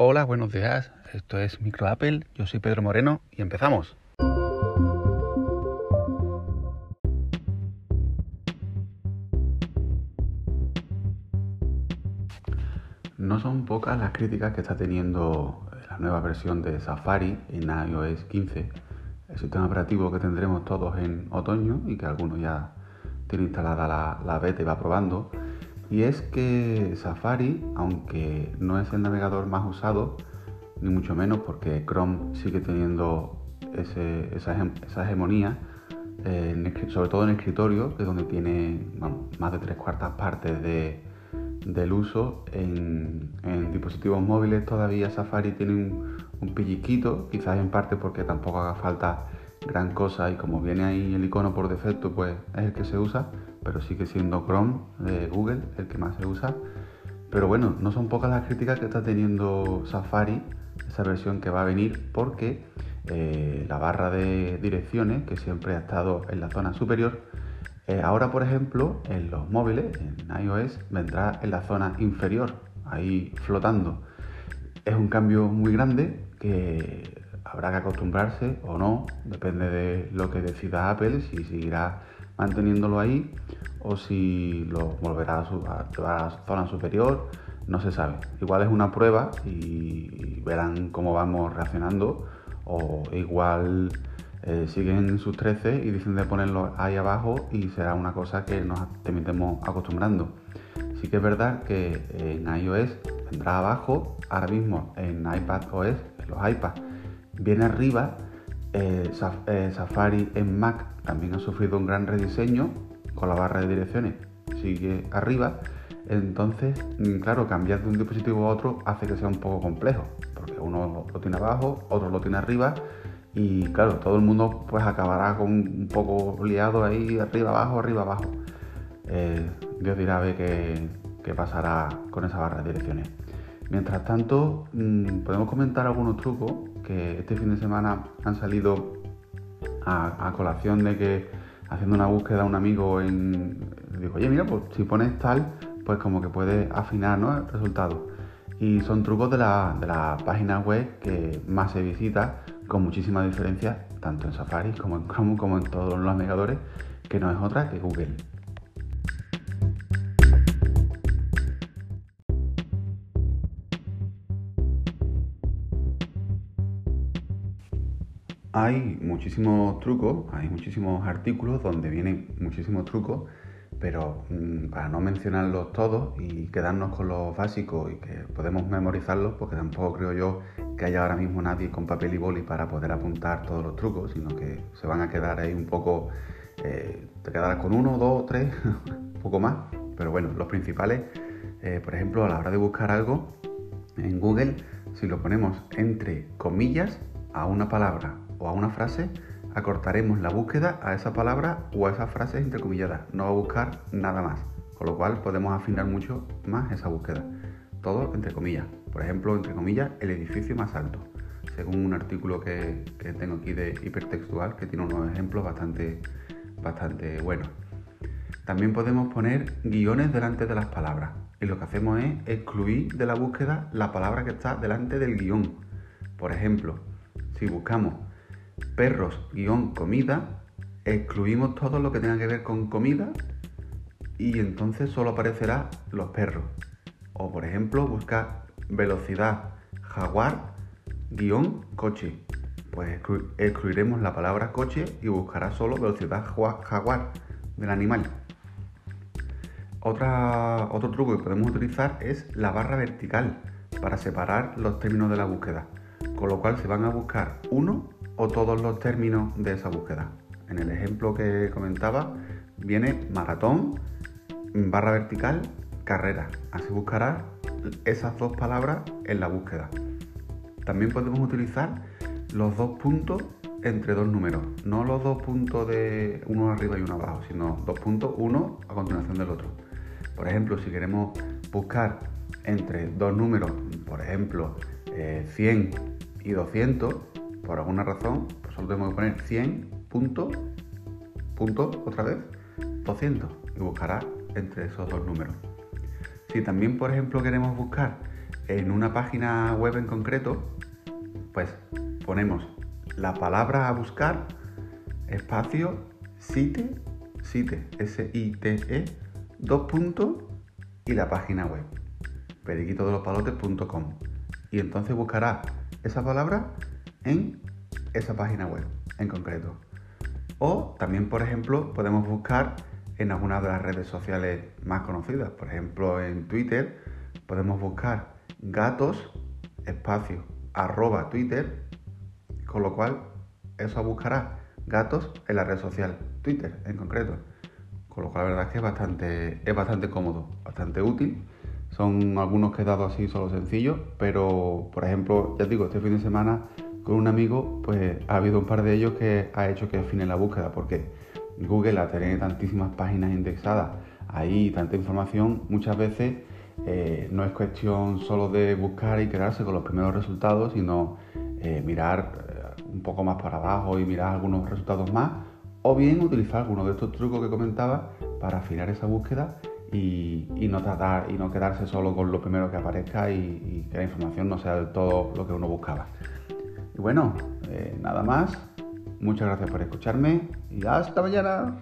Hola, buenos días. Esto es Micro Apple. Yo soy Pedro Moreno y empezamos. No son pocas las críticas que está teniendo la nueva versión de Safari en iOS 15, el sistema operativo que tendremos todos en otoño y que algunos ya tienen instalada la, la beta y va probando. Y es que Safari, aunque no es el navegador más usado, ni mucho menos porque Chrome sigue teniendo esa, hegemonía, eh, sobre todo en escritorio, que es donde tiene más de tres cuartas partes de, del uso. En, dispositivos móviles todavía Safari tiene un, un pilliquito, quizás en parte porque tampoco haga falta gran cosa y como viene ahí el icono por defecto, pues es el que se usa, pero sigue siendo Chrome de Google el que más se usa. Pero bueno, no son pocas las críticas que está teniendo Safari, esa versión que va a venir, porque eh, la barra de direcciones, que siempre ha estado en la zona superior, eh, ahora por ejemplo en los móviles, en iOS, vendrá en la zona inferior, ahí flotando. Es un cambio muy grande que habrá que acostumbrarse o no, depende de lo que decida Apple, si seguirá manteniéndolo ahí o si lo volverá a, llevar a la zona superior, no se sabe. Igual es una prueba y verán cómo vamos reaccionando o igual eh, siguen sus 13 y dicen de ponerlo ahí abajo y será una cosa que nos terminemos acostumbrando. Sí que es verdad que en iOS vendrá abajo, ahora mismo en iPad OS, en los iPads Viene arriba, eh, eh, Safari en Mac también ha sufrido un gran rediseño con la barra de direcciones. Sigue arriba. Entonces, mm, claro, cambiar de un dispositivo a otro hace que sea un poco complejo, porque uno lo tiene abajo, otro lo tiene arriba y claro, todo el mundo pues acabará con un poco liado ahí arriba abajo, arriba abajo. Eh, Dios dirá a ver qué, qué pasará con esa barra de direcciones. Mientras tanto, mm, podemos comentar algunos trucos que este fin de semana han salido a, colación de que haciendo una búsqueda un amigo en digo, oye mira, pues si pones tal, pues como que puedes afinar ¿no? el resultado. Y son trucos de la, de la página web que más se visita con muchísima diferencia, tanto en Safari como en Chrome como en todos los navegadores, que no es otra que Google. Hay muchísimos trucos, hay muchísimos artículos donde vienen muchísimos trucos, pero mm, para no mencionarlos todos y quedarnos con los básicos y que podemos memorizarlos, porque tampoco creo yo que haya ahora mismo nadie con papel y boli para poder apuntar todos los trucos, sino que se van a quedar ahí un poco, eh, te quedarás con uno, dos, tres, un poco más, pero bueno, los principales, eh, por ejemplo, a la hora de buscar algo en Google, si lo ponemos entre comillas a una palabra o a una frase, acortaremos la búsqueda a esa palabra o a esa frase entrecomillada. No va a buscar nada más, con lo cual podemos afinar mucho más esa búsqueda. Todo entre comillas. Por ejemplo, entre comillas, el edificio más alto. Según un artículo que, tengo aquí de hipertextual que tiene unos ejemplos bastante, bastante buenos. También podemos poner guiones delante de las palabras. Y lo que hacemos es excluir de la búsqueda la palabra que está delante del guion. Por ejemplo, si buscamos perros guion comida, excluimos todo lo que tenga que ver con comida y entonces solo aparecerá los perros. O por ejemplo, buscar velocidad jaguar guion coche. Pues excluiremos la palabra coche y buscará solo velocidad jaguar del animal. Otro truco que podemos utilizar es la barra vertical para separar los términos de la búsqueda. Con lo cual se van a buscar uno o todos los términos de esa búsqueda. En el ejemplo que comentaba viene maratón, barra vertical, carrera. Así buscará esas dos palabras en la búsqueda. También podemos utilizar los dos puntos entre dos números, no los dos puntos de uno arriba y uno abajo, sino dos puntos, uno a continuación del otro. Por ejemplo, si queremos buscar entre dos números, por ejemplo, 100 eh, y 200, por alguna razón, pues solo tenemos que poner 100 punto, punto, otra vez, 200 y buscará entre esos dos números. Si también, por ejemplo, queremos buscar en una página web en concreto, pues ponemos la palabra a buscar, espacio, site, site, S-I-T-E, dos puntos y la página web, periquitodelopalotes.com. Y entonces buscará esa palabra en esa página web en concreto. O también, por ejemplo, podemos buscar en alguna de las redes sociales más conocidas. Por ejemplo, en Twitter podemos buscar gatos, espacio, arroba Twitter, con lo cual eso buscará gatos en la red social Twitter en concreto. Con lo cual la verdad es que es bastante, es bastante cómodo, bastante útil. Son algunos que he dado así solo sencillos, pero por ejemplo, ya digo, este fin de semana con un amigo, pues ha habido un par de ellos que ha hecho que afine la búsqueda, porque Google, al tener tantísimas páginas indexadas, ahí tanta información, muchas veces eh, no es cuestión solo de buscar y quedarse con los primeros resultados, sino eh, mirar eh, un poco más para abajo y mirar algunos resultados más, o bien utilizar algunos de estos trucos que comentaba para afinar esa búsqueda y, no tratar y no quedarse solo con lo primero que aparezca y, y que la información no sea del todo lo que uno buscaba. Y bueno, nada más. Muchas gracias por escucharme y hasta mañana.